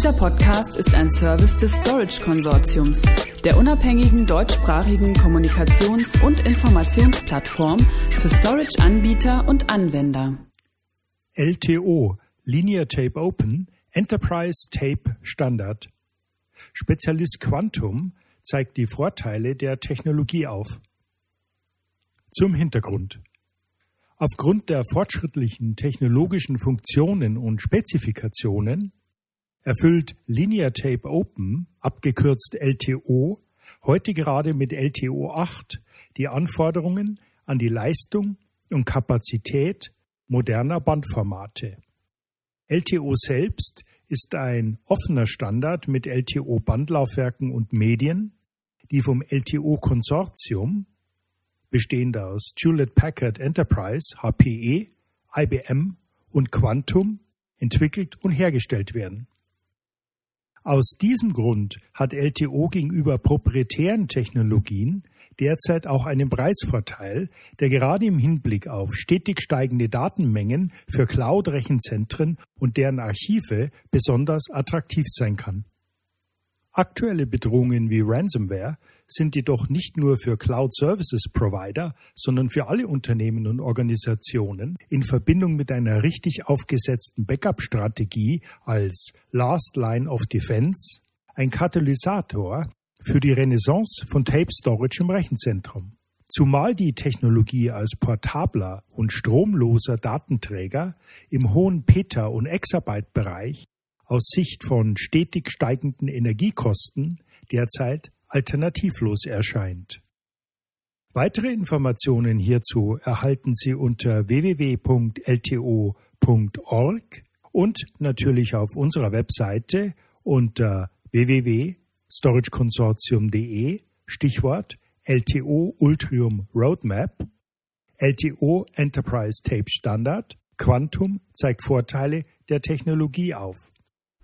Dieser Podcast ist ein Service des Storage Konsortiums, der unabhängigen deutschsprachigen Kommunikations- und Informationsplattform für Storage-Anbieter und Anwender. LTO, Linear Tape Open, Enterprise Tape Standard. Spezialist Quantum zeigt die Vorteile der Technologie auf. Zum Hintergrund. Aufgrund der fortschrittlichen technologischen Funktionen und Spezifikationen erfüllt Linear Tape Open, abgekürzt LTO, heute gerade mit LTO 8 die Anforderungen an die Leistung und Kapazität moderner Bandformate. LTO selbst ist ein offener Standard mit LTO-Bandlaufwerken und Medien, die vom LTO-Konsortium, bestehend aus Hewlett Packard Enterprise, HPE, IBM und Quantum, entwickelt und hergestellt werden. Aus diesem Grund hat LTO gegenüber proprietären Technologien derzeit auch einen Preisvorteil, der gerade im Hinblick auf stetig steigende Datenmengen für Cloud-Rechenzentren und deren Archive besonders attraktiv sein kann. Aktuelle Bedrohungen wie Ransomware sind jedoch nicht nur für Cloud Services Provider, sondern für alle Unternehmen und Organisationen in Verbindung mit einer richtig aufgesetzten Backup-Strategie als Last Line of Defense ein Katalysator für die Renaissance von Tape Storage im Rechenzentrum. Zumal die Technologie als portabler und stromloser Datenträger im hohen Peta- und Exabyte-Bereich aus Sicht von stetig steigenden Energiekosten derzeit alternativlos erscheint. Weitere Informationen hierzu erhalten Sie unter www.lto.org und natürlich auf unserer Webseite unter www.storageconsortium.de Stichwort LTO Ultrium Roadmap, LTO Enterprise Tape Standard, Quantum zeigt Vorteile der Technologie auf.